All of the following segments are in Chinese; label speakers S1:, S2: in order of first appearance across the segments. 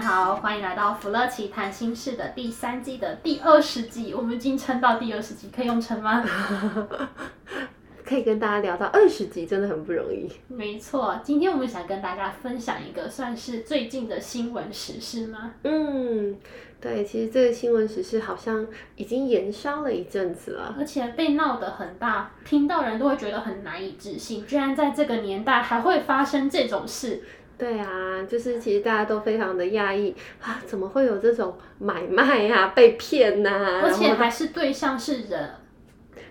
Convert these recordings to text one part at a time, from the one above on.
S1: 家好，欢迎来到福乐奇谈心事的第三季的第二十集。我们已经撑到第二十集，可以用撑吗？
S2: 可以跟大家聊到二十集，真的很不容易。
S1: 没错，今天我们想跟大家分享一个算是最近的新闻时事吗？
S2: 嗯，对，其实这个新闻时事好像已经延烧了一阵子了，
S1: 而且被闹得很大，听到人都会觉得很难以置信，居然在这个年代还会发生这种事。
S2: 对啊，就是其实大家都非常的讶异啊，怎么会有这种买卖啊、被骗呐、啊，
S1: 而且还是对象是人，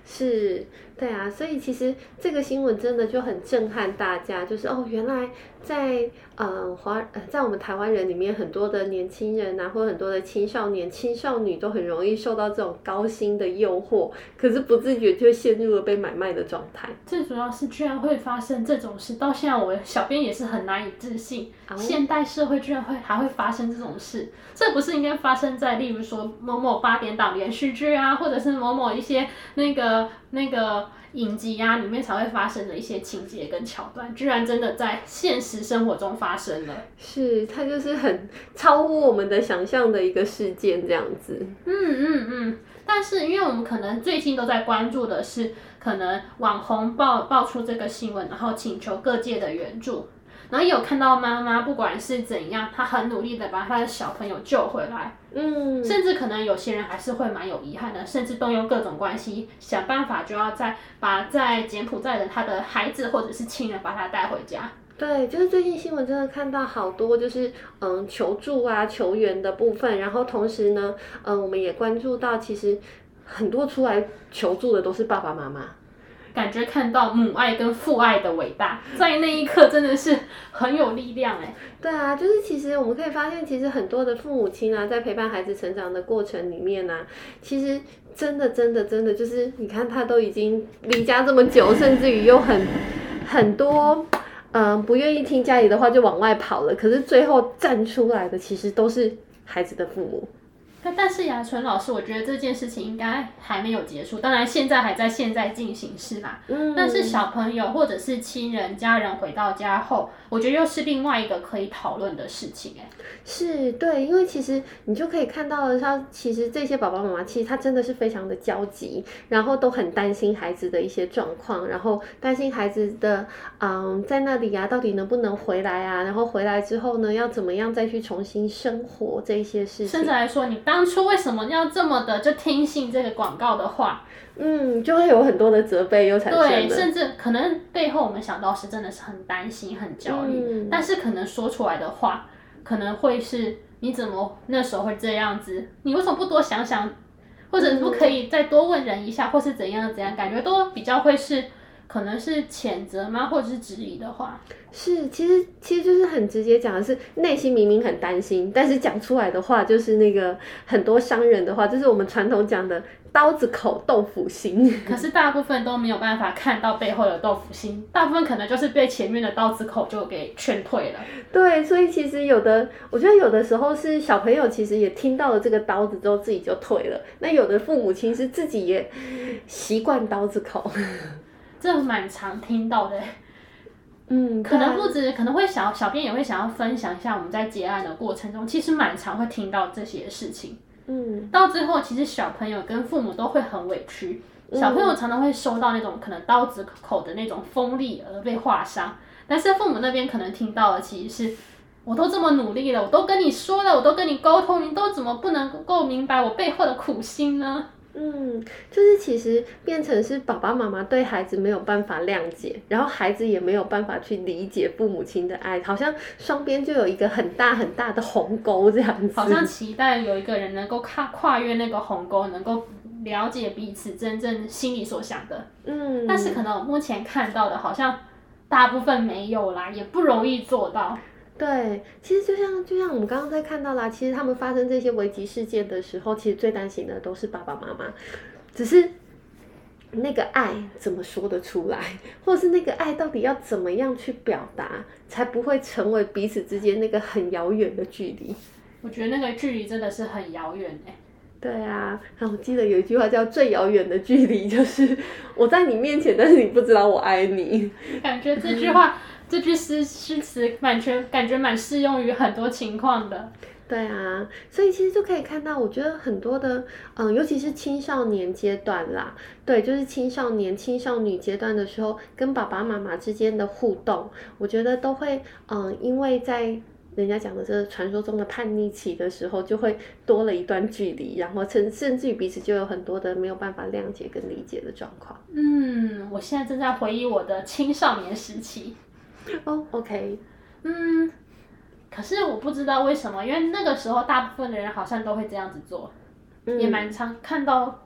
S2: 是。对啊，所以其实这个新闻真的就很震撼大家，就是哦，原来在呃华呃在我们台湾人里面，很多的年轻人啊，或很多的青少年、青少女都很容易受到这种高薪的诱惑，可是不自觉就陷入了被买卖的状态。
S1: 最主要是居然会发生这种事，到现在我小编也是很难以置信，哦、现代社会居然会还会发生这种事，这不是应该发生在例如说某某八点档连续剧啊，或者是某某一些那个。那个影集啊，里面才会发生的一些情节跟桥段，居然真的在现实生活中发生了。
S2: 是，它就是很超乎我们的想象的一个事件，这样子。
S1: 嗯嗯嗯。但是，因为我们可能最近都在关注的是，可能网红爆爆出这个新闻，然后请求各界的援助。然后也有看到妈妈，不管是怎样，她很努力的把她的小朋友救回来。嗯，甚至可能有些人还是会蛮有遗憾的，甚至动用各种关系想办法，就要再把在柬埔寨的他的孩子或者是亲人把他带回家。
S2: 对，就是最近新闻真的看到好多，就是嗯求助啊求援的部分，然后同时呢，嗯我们也关注到，其实很多出来求助的都是爸爸妈妈。
S1: 感觉看到母爱跟父爱的伟大，在那一刻真的是很有力量哎。
S2: 对啊，就是其实我们可以发现，其实很多的父母亲啊，在陪伴孩子成长的过程里面呢、啊，其实真的真的真的就是，你看他都已经离家这么久，甚至于又很很多，嗯、不愿意听家里的话就往外跑了，可是最后站出来的，其实都是孩子的父母。
S1: 但是雅纯老师，我觉得这件事情应该还没有结束。当然，现在还在现在进行式嘛。嗯。但是小朋友或者是亲人、家人回到家后，我觉得又是另外一个可以讨论的事情。哎，
S2: 是对，因为其实你就可以看到的，他其实这些爸爸妈妈其实他真的是非常的焦急，然后都很担心孩子的一些状况，然后担心孩子的嗯在那里啊，到底能不能回来啊？然后回来之后呢，要怎么样再去重新生活这一些事情。
S1: 甚至来说，你当初为什么要这么的就听信这个广告的话？
S2: 嗯，就会有很多的责备又产生。
S1: 对，甚至可能背后我们想到是真的是很担心、很焦虑，嗯，但是可能说出来的话，可能会是你怎么那时候会这样子？你为什么不多想想，或者不可以再多问人一下，或是怎样怎样？感觉都比较会是。可能是谴责吗，或者是质疑的话？
S2: 是，其实其实就是很直接讲的是，内心明明很担心，但是讲出来的话就是那个很多商人的话，就是我们传统讲的刀子口豆腐心。
S1: 可是大部分都没有办法看到背后的豆腐心，大部分可能就是被前面的刀子口就给劝退了。
S2: 对，所以其实有的，我觉得有的时候是小朋友其实也听到了这个刀子之后自己就退了，那有的父母亲是自己也习惯刀子口。
S1: 这蛮常听到的，嗯，可能不止，可能会想，小编也会想要分享一下我们在结案的过程中，其实蛮常会听到这些事情，嗯，到最后其实小朋友跟父母都会很委屈，小朋友常常会收到那种可能刀子口的那种锋利而被划伤，但是父母那边可能听到的其实是，我都这么努力了，我都跟你说了，我都跟你沟通，你都怎么不能够明白我背后的苦心呢？
S2: 嗯，就是其实变成是爸爸妈妈对孩子没有办法谅解，然后孩子也没有办法去理解父母亲的爱，好像双边就有一个很大很大的鸿沟这样子。
S1: 好像期待有一个人能够跨跨越那个鸿沟，能够了解彼此真正心里所想的。嗯，但是可能我目前看到的，好像大部分没有啦，也不容易做到。
S2: 对，其实就像就像我们刚刚在看到啦，其实他们发生这些危机事件的时候，其实最担心的都是爸爸妈妈，只是那个爱怎么说得出来，或者是那个爱到底要怎么样去表达，才不会成为彼此之间那个很遥远的距离。
S1: 我觉得那个距离真的是很遥远哎。
S2: 对啊，然后我记得有一句话叫“最遥远的距离”，就是我在你面前，但是你不知道我爱你。
S1: 感觉这句话。这句诗诗词蛮全，感觉蛮适用于很多情况的。
S2: 对啊，所以其实就可以看到，我觉得很多的，嗯，尤其是青少年阶段啦，对，就是青少年、青少女阶段的时候，跟爸爸妈妈之间的互动，我觉得都会，嗯，因为在人家讲的这个传说中的叛逆期的时候，就会多了一段距离，然后甚甚至于彼此就有很多的没有办法谅解跟理解的状况。
S1: 嗯，我现在正在回忆我的青少年时期。
S2: 哦、oh，OK，
S1: 嗯，可是我不知道为什么，因为那个时候大部分的人好像都会这样子做，嗯、也蛮常看到，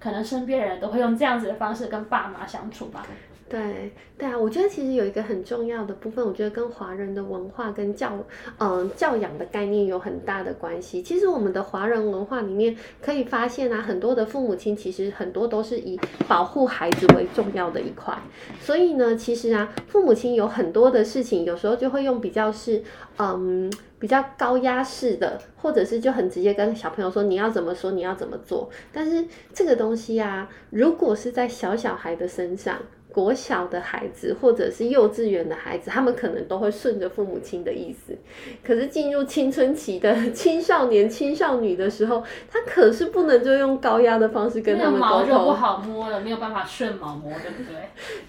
S1: 可能身边人都会用这样子的方式跟爸妈相处吧。
S2: 对对啊，我觉得其实有一个很重要的部分，我觉得跟华人的文化跟教嗯、教养的概念有很大的关系。其实我们的华人文化里面可以发现啊，很多的父母亲其实很多都是以保护孩子为重要的一块。所以呢，其实啊，父母亲有很多的事情，有时候就会用比较是嗯比较高压式的，或者是就很直接跟小朋友说你要怎么说，你要怎么做。但是这个东西啊，如果是在小小孩的身上。国小的孩子或者是幼稚园的孩子，他们可能都会顺着父母亲的意思。可是进入青春期的 青少年、青少女的时候，他可是不能就用高压的方式跟他们沟通。
S1: 毛就不好摸了，没有办法顺毛摸，对不对？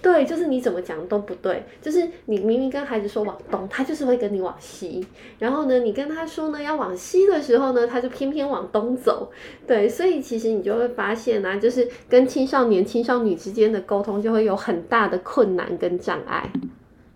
S2: 对，就是你怎么讲都不对。就是你明明跟孩子说往东，他就是会跟你往西。然后呢，你跟他说呢要往西的时候呢，他就偏偏往东走。对，所以其实你就会发现啊，就是跟青少年、青少女之间的沟通就会有很很大的困难跟障碍，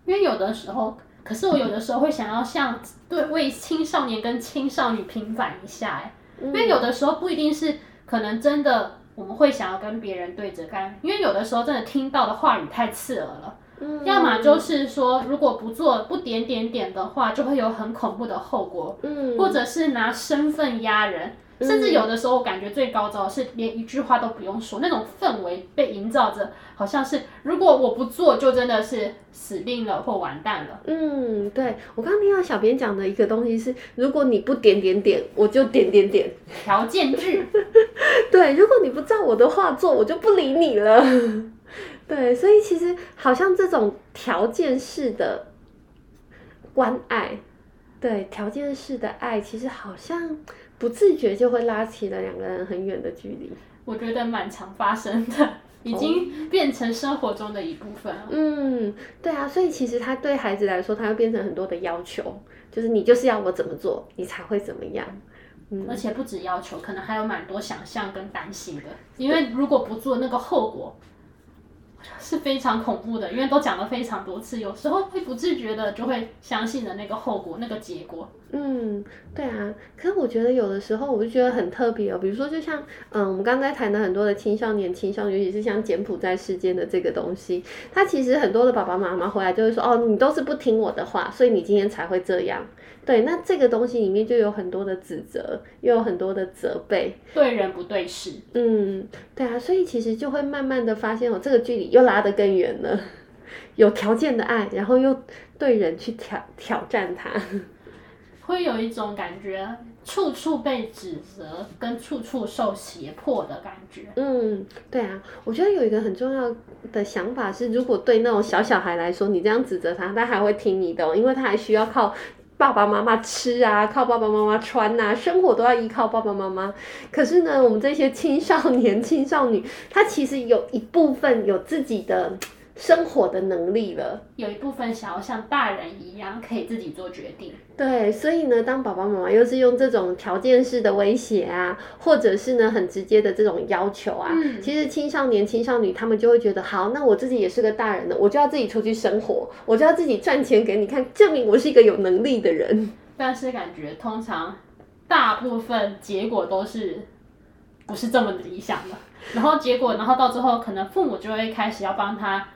S1: 因为有的时候，可是我有的时候会想要像对为青少年跟青少女平反一下，哎，因为有的时候不一定是可能真的我们会想要跟别人对着干，因为有的时候真的听到的话语太刺耳了，嗯，要么就是说如果不做不点点点的话，就会有很恐怖的后果，嗯，或者是拿身份压人。甚至有的时候，我感觉最高招是连一句话都不用说，那种氛围被营造着，好像是如果我不做，就真的是死定了或完蛋了。
S2: 嗯，对，我刚刚听到小编讲的一个东西是，如果你不点点点，我就点点点。
S1: 条件句。
S2: 对，如果你不照我的话做，我就不理你了。对，所以其实好像这种条件式的关爱，对，条件式的爱，其实好像。不自觉就会拉起了两个人很远的距离，
S1: 我觉得蛮常发生的，已经变成生活中的一部分了。哦。
S2: 嗯，对啊，所以其实他对孩子来说，他会变成很多的要求，就是你就是要我怎么做，你才会怎么样。嗯，
S1: 而且不止要求，可能还有蛮多想象跟担心的，因为如果不做，那个后果。是非常恐怖的，因为都讲了非常多次，有时候会不自觉的就会相信了那个后果，那个结果。
S2: 嗯，对啊。可是我觉得有的时候，我就觉得很特别哦。比如说，就像嗯，我们刚才谈的很多的青少年、青少年，尤其是像柬埔寨事件的这个东西，他其实很多的爸爸妈妈回来就会说：“哦，你都是不听我的话，所以你今天才会这样。”对，那这个东西里面就有很多的指责，又有很多的责备，
S1: 对人不对事。
S2: 嗯，对啊，所以其实就会慢慢的发现哦，这个距离又拉得更远了。有条件的爱，然后又对人去挑挑战他，
S1: 会有一种感觉，处处被指责，跟处处受胁迫的感觉。
S2: 嗯，对啊，我觉得有一个很重要的想法是，如果对那种小小孩来说，你这样指责他，他还会听你的，因为他还需要靠。爸爸妈妈吃啊，靠爸爸妈妈穿呐，生活都要依靠爸爸妈妈。可是呢，我们这些青少年、青少女，他其实有一部分有自己的。生活的能力了，
S1: 有一部分想要像大人一样可以自己做决定。
S2: 对，所以呢，当爸爸妈妈又是用这种条件式的威胁啊，或者是呢很直接的这种要求啊，嗯、其实青少年、青少女他们就会觉得，好，那我自己也是个大人了，我就要自己出去生活，我就要自己赚钱给你看，证明我是一个有能力的人。
S1: 但是感觉通常大部分结果都是不是这么理想的，然后结果，然后到最后可能父母就会开始要帮他。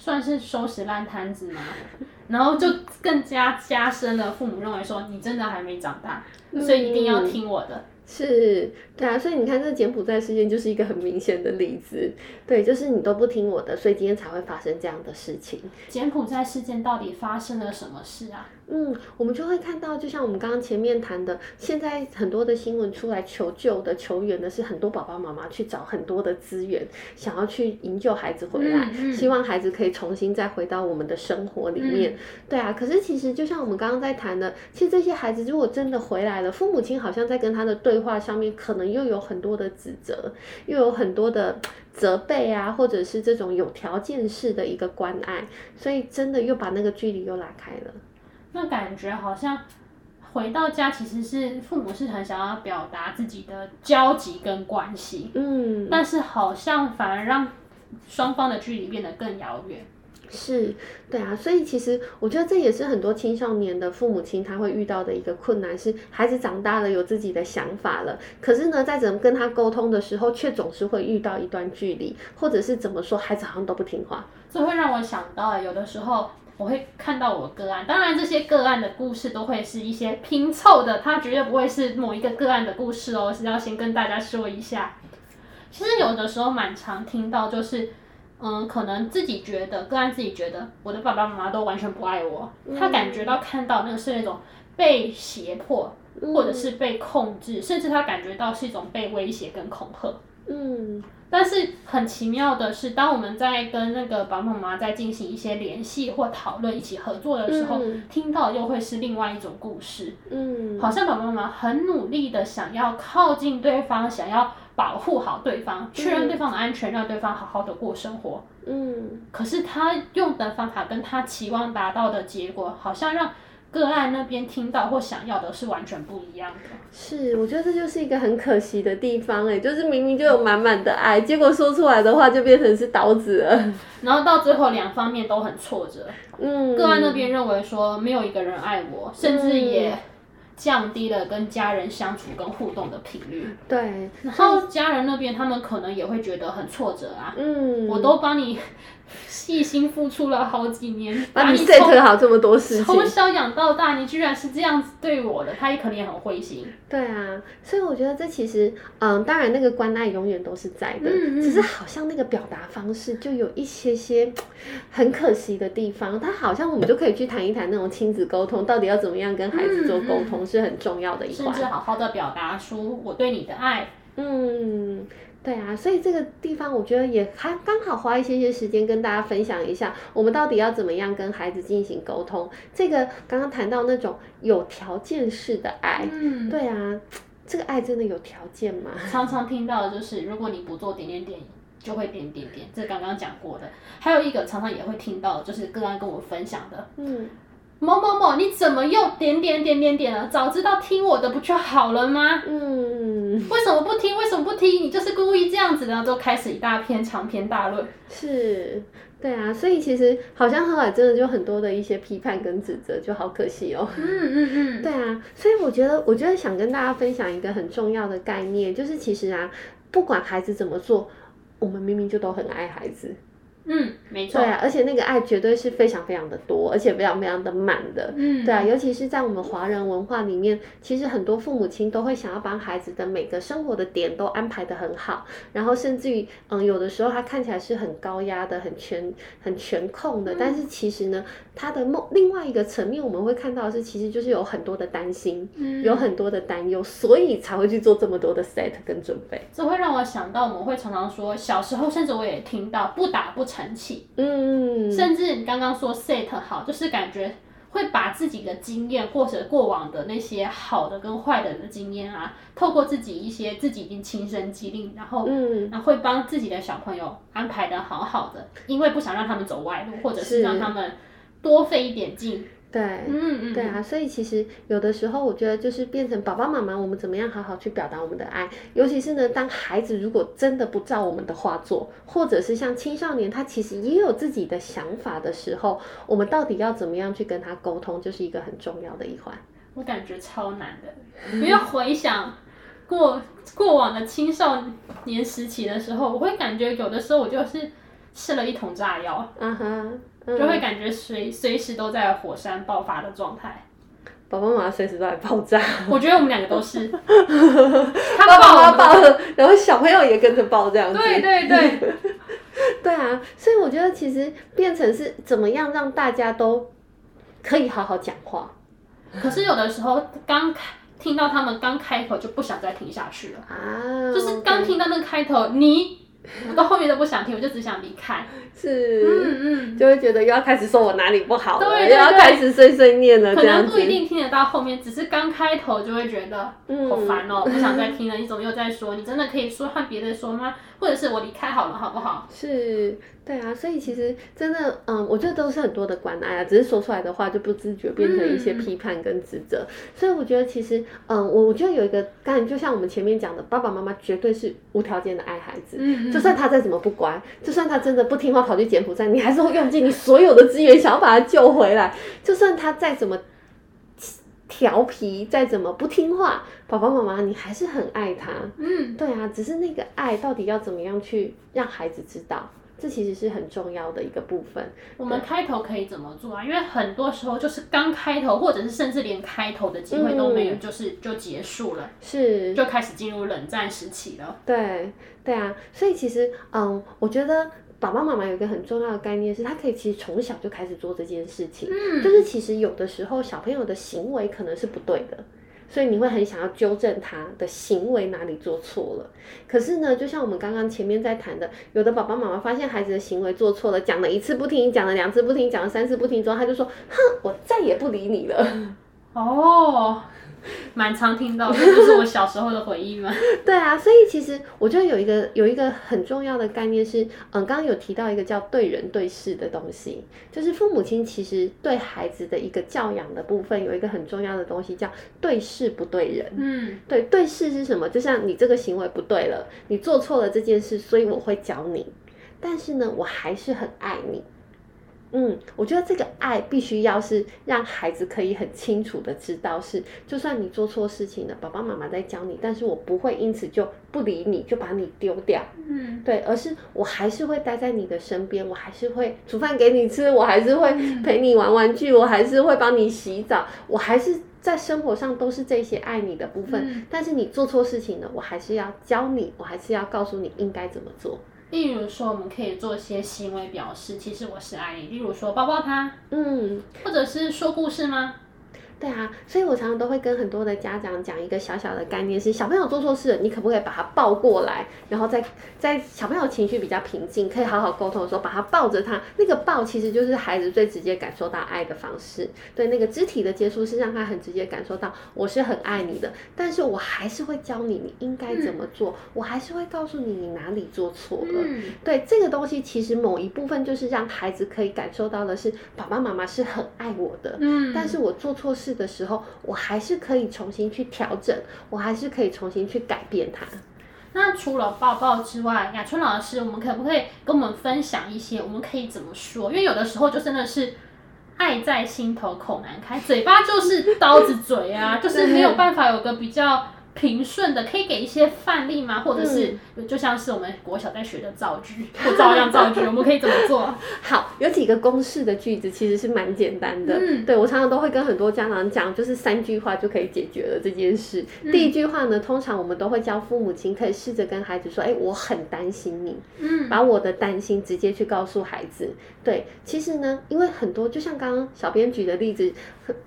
S1: 算是收拾烂摊子吗？然后就更加加深了父母认为说你真的还没长大，所以一定要听我的。嗯
S2: 是，对啊，所以你看这柬埔寨事件就是一个很明显的例子，对，就是你都不听我的，所以今天才会发生这样的事情。
S1: 柬埔寨事件到底发生了什么事啊？
S2: 嗯，我们就会看到，就像我们刚刚前面谈的，现在很多的新闻出来求救的、求援的是很多爸爸妈妈去找很多的资源，想要去营救孩子回来，嗯嗯、希望孩子可以重新再回到我们的生活里面。嗯、对啊，可是其实就像我们刚刚在谈的，其实这些孩子如果真的回来了，父母亲好像在跟他的对话上面，可能又有很多的指责，又有很多的责备啊，或者是这种有条件式的一个关爱，所以真的又把那个距离又拉开了。
S1: 那感觉好像回到家，其实是父母是很想要表达自己的交集跟关系，嗯，但是好像反而让双方的距离变得更遥远。
S2: 是，对啊，所以其实我觉得这也是很多青少年的父母亲他会遇到的一个困难，是孩子长大了有自己的想法了，可是呢，在怎么跟他沟通的时候，却总是会遇到一段距离，或者是怎么说，孩子好像都不听话。
S1: 这会让我想到，有的时候我会看到我个案，当然这些个案的故事都会是一些拼凑的，它绝对不会是某一个个案的故事哦，是要先跟大家说一下。其实有的时候蛮常听到就是。嗯，可能自己觉得个案自己觉得我的爸爸妈妈都完全不爱我，嗯、他感觉到看到那个是那种被胁迫，嗯、或者是被控制，甚至他感觉到是一种被威胁跟恐吓。嗯，但是很奇妙的是，当我们在跟那个爸爸妈妈在进行一些联系或讨论、一起合作的时候，嗯、听到又会是另外一种故事。嗯，好像爸爸妈妈很努力的想要靠近对方，想要。保护好对方，确认对方的安全，嗯、让对方好好的过生活。嗯，可是他用的方法跟他期望达到的结果，好像让个案那边听到或想要的是完全不一样的。
S2: 是，我觉得这就是一个很可惜的地方，哎，就是明明就有满满的爱，结果说出来的话就变成是刀子了，
S1: 然后到最后两方面都很挫折。嗯，个案那边认为说没有一个人爱我，甚至也。降低了跟家人相处跟互动的频率，
S2: 对，
S1: 然后家人那边他们可能也会觉得很挫折啊，嗯，我都帮你 细心付出了好几年，
S2: 把你 set 好这么多事情，
S1: 从小养到大，你居然是这样子对我的，他也可能也很灰心。
S2: 对啊，所以我觉得这其实，嗯，当然那个关爱永远都是在的，嗯嗯，只是好像那个表达方式就有一些些很可惜的地方。他好像我们就可以去谈一谈那种亲子沟通，到底要怎么样跟孩子做沟通。是很重要的一环，
S1: 甚至好好的表达出我对你的爱。
S2: 嗯，对啊，所以这个地方我觉得也还刚好花一些些时间跟大家分享一下，我们到底要怎么样跟孩子进行沟通。这个刚刚谈到那种有条件式的爱，嗯，对啊，这个爱真的有条件吗？
S1: 常常听到的就是，如果你不做点点点，就会点点点。这刚刚讲过的，还有一个常常也会听到，就是个案跟我分享的，嗯。某某某，你怎么又点点点点点了？早知道听我的不就好了吗？嗯，为什么不听？为什么不听？你就是故意这样子的，就开始一大篇长篇大论。
S2: 是，对啊，所以其实好像后来真的就很多的一些批判跟指责，就好可惜哦。嗯嗯嗯，对啊，所以我觉得，我觉得想跟大家分享一个很重要的概念，就是其实啊，不管孩子怎么做，我们明明就都很爱孩子。
S1: 嗯，没错。
S2: 对啊，而且那个爱绝对是非常非常的多，而且非常非常的满的。嗯，对啊，尤其是在我们华人文化里面，其实很多父母亲都会想要帮孩子的每个生活的点都安排的很好，然后甚至于，嗯，有的时候他看起来是很高压的、很全、很全控的，嗯、但是其实呢，他的梦另外一个层面，我们会看到的是，其实就是有很多的担心，嗯、有很多的担忧，所以才会去做这么多的 set 跟准备。
S1: 这会让我想到，我们会常常说，小时候甚至我也听到不打不成器，嗯，甚至你刚刚说 set 好，就是感觉会把自己的经验或者过往的那些好的跟坏的的经验啊，透过自己一些自己已经亲身经历，然后嗯，然后会帮自己的小朋友安排的好好的，因为不想让他们走歪路，或者是。让他们多费一点劲。
S2: 对，嗯嗯，对啊，所以其实有的时候，我觉得就是变成爸爸妈妈，我们怎么样好好去表达我们的爱，尤其是呢，当孩子如果真的不照我们的话做，或者是像青少年他其实也有自己的想法的时候，我们到底要怎么样去跟他沟通，就是一个很重要的一环。
S1: 我感觉超难的，因为回想过过往的青少年时期的时候，我会感觉有的时候我就是吃了一桶炸药，
S2: 嗯哼，嗯、
S1: 就会感觉随随时都在火山爆发的状态。
S2: 爸爸妈妈随时都在爆炸。
S1: 我觉得我们两个都是。
S2: 他爸爸妈妈爆了，然后小朋友也跟着爆，这样子。
S1: 对对对。
S2: 对啊，所以我觉得其实变成是怎么样让大家都可以好好讲话。
S1: 可是有的时候刚开听到他们刚开口就不想再听下去了啊，就是刚听到那个开头你。我到后面都不想听，我就只想离开。
S2: 是，
S1: 嗯嗯，
S2: 就会觉得又要开始说我哪里不好了，
S1: 对，
S2: 又要开始碎碎念了。
S1: 可能不一定听得到后面，只是刚开头就会觉得好烦哦，不想再听了。你怎么又在说？你真的可以说换别的说吗？或者是我离开好了，好不好？
S2: 是。对啊，所以其实真的，嗯，我觉得都是很多的关爱啊，只是说出来的话就不自觉变成一些批判跟指责。嗯、所以我觉得其实，嗯，我我觉得有一个，当然就像我们前面讲的，爸爸妈妈绝对是无条件的爱孩子，嗯，就算他再怎么不乖，就算他真的不听话跑去柬埔寨，你还是会用尽你所有的资源想要把他救回来。就算他再怎么调皮，再怎么不听话，爸爸妈妈你还是很爱他，嗯，对啊，只是那个爱到底要怎么样去让孩子知道？这其实是很重要的一个部分。
S1: 我们开头可以怎么做啊？因为很多时候就是刚开头，或者是甚至连开头的机会都没有，嗯、就是就结束了，是就开始进入冷战时期了。
S2: 对对啊，所以其实嗯，我觉得爸爸妈妈有一个很重要的概念是，他可以其实从小就开始做这件事情。嗯，就是其实有的时候小朋友的行为可能是不对的。所以你会很想要纠正他的行为哪里做错了，可是呢，就像我们刚刚前面在谈的，有的爸爸妈妈发现孩子的行为做错了，讲了一次不听，讲了两次不听，讲了三次不听之后，他就说：“哼，我再也不理你了。”
S1: 哦。蛮常听到，这就是我小时候的回忆吗？
S2: 对啊，所以其实我觉得有一个有一个很重要的概念是，嗯，刚刚有提到一个叫对人对事的东西，就是父母亲其实对孩子的一个教养的部分有一个很重要的东西叫对事不对人。嗯，对，对事是什么？就像你这个行为不对了，你做错了这件事，所以我会教你，但是呢，我还是很爱你。嗯，我觉得这个爱必须要是让孩子可以很清楚的知道是，就算你做错事情了，爸爸妈妈在教你，但是我不会因此就不理你，就把你丢掉。嗯，对，而是我还是会待在你的身边，我还是会煮饭给你吃，我还是会陪你玩玩具，我还是会帮你洗澡，我还是在生活上都是这些爱你的部分。嗯，但是你做错事情了，我还是要教你，我还是要告诉你应该怎么做。
S1: 例如说，我们可以做一些行为表示，其实我是爱你。例如说，抱抱他，嗯，或者是说故事吗？
S2: 对啊，所以我常常都会跟很多的家长讲一个小小的概念是：小朋友做错事了，你可不可以把他抱过来，然后在在小朋友情绪比较平静，可以好好沟通的时候，把他抱着他。那个抱其实就是孩子最直接感受到爱的方式。对，那个肢体的接触是让他很直接感受到我是很爱你的，但是我还是会教你你应该怎么做，嗯、我还是会告诉你你哪里做错了。嗯、对，这个东西其实某一部分就是让孩子可以感受到的是爸爸妈妈是很爱我的。嗯，但是我做错事的时候，我还是可以重新去调整，我还是可以重新去改变它。
S1: 那除了抱抱之外，雅春老师，我们可不可以跟我们分享一些，我们可以怎么说？因为有的时候就真的是爱在心头，口难开，嘴巴就是刀子嘴啊，就是没有办法有个比较。平顺的，可以给一些范例吗？或者是就像是我们国小在学的造句，或照样造句，我们可以怎么做？
S2: 好，有几个公式的句子其实是蛮简单的。嗯，对，我常常都会跟很多家长讲，就是三句话就可以解决了这件事。嗯，第一句话呢，通常我们都会教父母亲可以试着跟孩子说：“哎，我很担心你。”嗯，把我的担心直接去告诉孩子。对，其实呢，因为很多就像刚刚小编举的例子，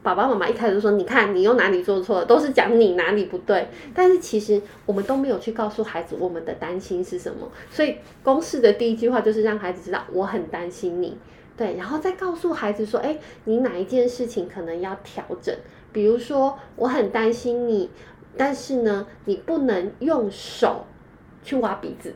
S2: 爸爸妈妈一开始就说：“你看，你又哪里做错了？”都是讲你哪里不对。但是其实我们都没有去告诉孩子我们的担心是什么，所以公式的第一句话就是让孩子知道我很担心你，对，然后再告诉孩子说，哎，你哪一件事情可能要调整，比如说我很担心你，但是呢，你不能用手去挖鼻子，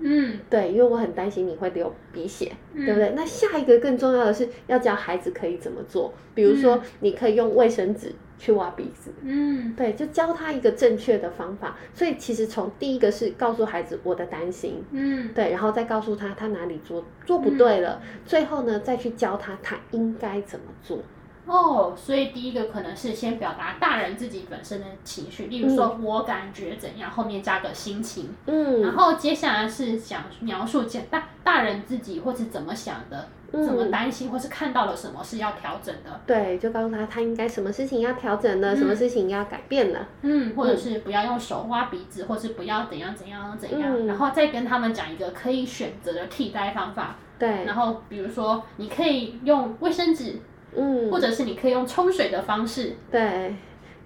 S2: 嗯，对，因为我很担心你会流鼻血，嗯，对不对？那下一个更重要的是要教孩子可以怎么做，比如说你可以用卫生纸。去挖鼻子，嗯，对，就教他一个正确的方法。所以其实从第一个是告诉孩子我的担心，嗯，对，然后再告诉他他哪里做做不对了，嗯，最后呢再去教他他应该怎么做。
S1: 哦，所以第一个可能是先表达大人自己本身的情绪，例如说我感觉怎样，后面加个心情。嗯，然后接下来是想描述大大人自己或是怎么想的，怎么担心或是看到了什么是要调整的。
S2: 对，就告诉他他应该什么事情要调整的，什么事情要改变的。
S1: 嗯，或者是不要用手挖鼻子，或是不要怎样怎样怎样，然后再跟他们讲一个可以选择的替代方法。
S2: 对，
S1: 然后比如说你可以用卫生纸。嗯，或者是你可以用冲水的方式，
S2: 对。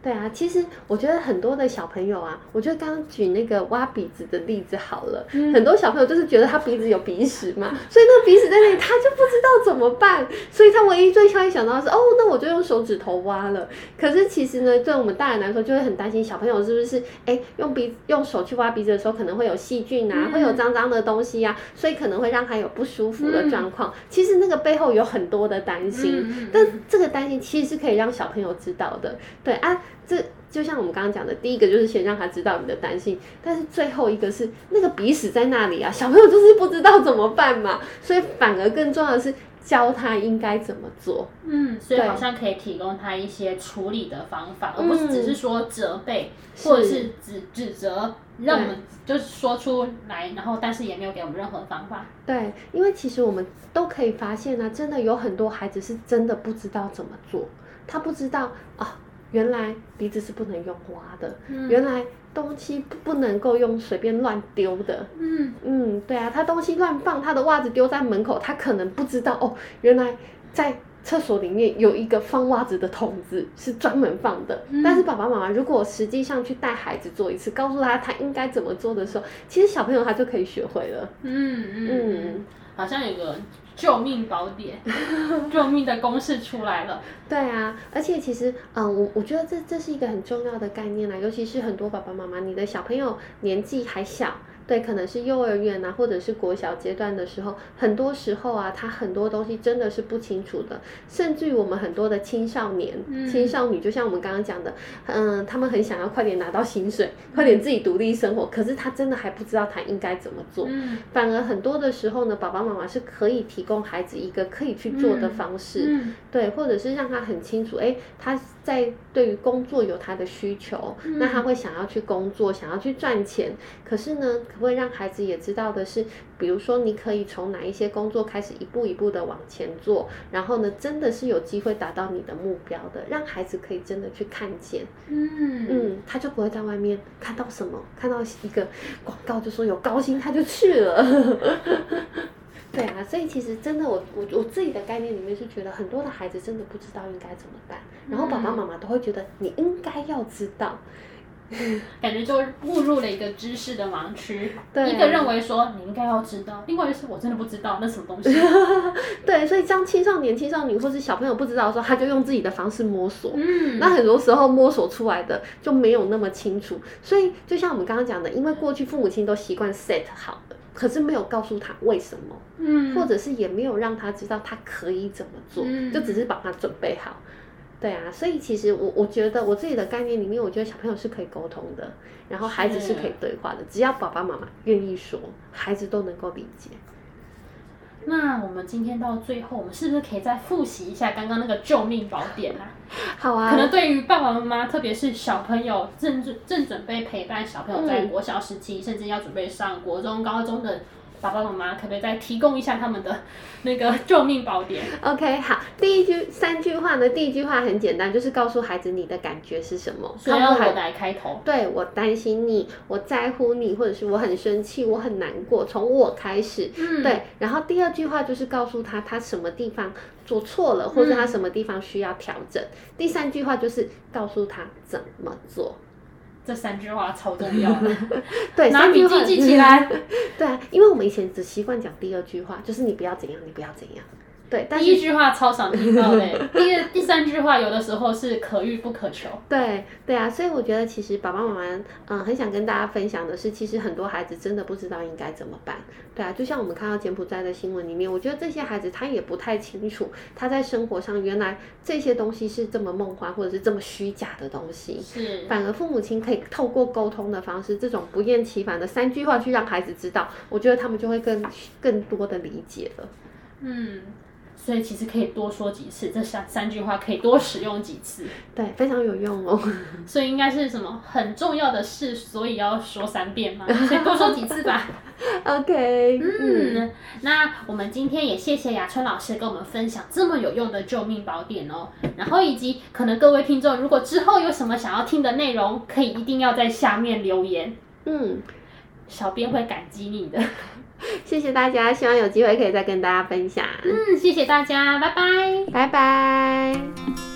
S2: 对啊，其实我觉得很多的小朋友啊，我觉得刚刚举那个挖鼻子的例子好了，嗯、很多小朋友就是觉得他鼻子有鼻屎嘛，所以那个鼻屎在那里，他就不知道怎么办，所以他唯一最先想到的是，哦，那我就用手指头挖了。可是其实呢，对我们大人来说，就会很担心小朋友是不是，哎，用鼻用手去挖鼻子的时候，可能会有细菌啊，嗯、会有脏脏的东西啊，所以可能会让他有不舒服的状况。嗯、其实那个背后有很多的担心，嗯、但这个担心其实是可以让小朋友知道的，对啊。这就像我们刚刚讲的，第一个就是先让他知道你的担心，但是最后一个是那个鼻屎在那里啊，小朋友就是不知道怎么办嘛，所以反而更重要的是教他应该怎么做。
S1: 嗯，所以好像可以提供他一些处理的方法，而不是只是说责备、嗯、或者是指指责，让我们就是说出来，然后但是也没有给我们任何方法。
S2: 对，因为其实我们都可以发现呢、啊，真的有很多孩子是真的不知道怎么做，他不知道啊。原来鼻子是不能用挖的，嗯、原来东西不能够用随便乱丢的。嗯嗯，对啊，他东西乱放，他的袜子丢在门口，他可能不知道哦。原来在厕所里面有一个放袜子的桶子，是专门放的。嗯、但是爸爸妈妈如果实际上去带孩子做一次，告诉他他应该怎么做的时候，其实小朋友他就可以学会了。
S1: 嗯嗯，嗯好像有个。救命宝典，救命的公式出来了。
S2: 对啊，而且其实，嗯，我我觉得这这是一个很重要的概念啦，尤其是很多爸爸妈妈，你的小朋友年纪还小。对，可能是幼儿园啊，或者是国小阶段的时候，很多时候啊，他很多东西真的是不清楚的，甚至于我们很多的青少年、嗯、青少女，就像我们刚刚讲的，嗯，他们很想要快点拿到薪水，嗯、快点自己独立生活，可是他真的还不知道他应该怎么做。嗯、反而很多的时候呢，爸爸妈妈是可以提供孩子一个可以去做的方式，嗯嗯、对，或者是让他很清楚，哎，他在对于工作有他的需求，嗯、那他会想要去工作，想要去赚钱，可是呢，可会让孩子也知道的是，比如说你可以从哪一些工作开始，一步一步的往前做，然后呢，真的是有机会达到你的目标的，让孩子可以真的去看见，嗯。嗯，他就不会在外面看到什么，看到一个广告就说有高薪他就去了，对啊，所以其实真的我我我自己的概念里面是觉得很多的孩子真的不知道应该怎么办，然后爸爸妈妈都会觉得你应该要知道。
S1: 感觉就误入了一个知识的盲区。对，一个认为说你应该要知道，另外就是我真的不知道那什么东西。
S2: 对，所以像青少年、青少年或是小朋友不知道的时候，他就用自己的方式摸索。嗯，那很多时候摸索出来的就没有那么清楚。所以就像我们刚刚讲的，因为过去父母亲都习惯 set 好的，可是没有告诉他为什么，嗯，或者是也没有让他知道他可以怎么做，嗯，就只是把他准备好。对啊，所以其实我我觉得我自己的概念里面，我觉得小朋友是可以沟通的，然后孩子是可以对话的，只要爸爸妈妈愿意说，孩子都能够理解。
S1: 那我们今天到最后，我们是不是可以再复习一下刚刚那个救命宝典啊？
S2: 好啊。
S1: 可能对于爸爸妈妈，特别是小朋友正正正准备陪伴小朋友在国小时期，嗯、甚至要准备上国中、高中的。爸爸妈妈可不可以再提供一下他们的那个救命宝典
S2: ？OK，好，第一句三句话呢，第一句话很简单，就是告诉孩子你的感觉是什么。
S1: 所以要我来开头。
S2: 对，我担心你，我在乎你，或者是我很生气，我很难过，从我开始。嗯。对，然后第二句话就是告诉他他什么地方做错了，或者他什么地方需要调整。嗯。第三句话就是告诉他怎么做。
S1: 这三句话超重要的，
S2: 对，
S1: 拿笔记记起来。
S2: 对啊，因为我们以前只习惯讲第二句话，就是你不要怎样，你不要怎样。对，
S1: 第一句话超想听到的，第二、第三句话有的时候是可遇不可求。
S2: 对，对啊，所以我觉得其实爸爸妈妈嗯很想跟大家分享的是，其实很多孩子真的不知道应该怎么办。对啊，就像我们看到柬埔寨的新闻里面，我觉得这些孩子他也不太清楚，他在生活上原来这些东西是这么梦幻或者是这么虚假的东西。是，反而父母亲可以透过沟通的方式，这种不厌其烦的三句话去让孩子知道，我觉得他们就会更更多的理解了。
S1: 嗯。所以其实可以多说几次，这三三句话可以多使用几次，
S2: 对，非常有用哦。
S1: 所以应该是什么很重要的事，所以要说三遍嘛，所以多说几次吧。
S2: OK，
S1: 嗯，嗯，那我们今天也谢谢雅春老师跟我们分享这么有用的救命宝典哦。然后以及可能各位听众如果之后有什么想要听的内容，可以一定要在下面留言，
S2: 嗯，
S1: 小编会感激你的。
S2: 谢谢大家，希望有机会可以再跟大家分享。
S1: 嗯，谢谢大家，拜拜，
S2: 拜拜。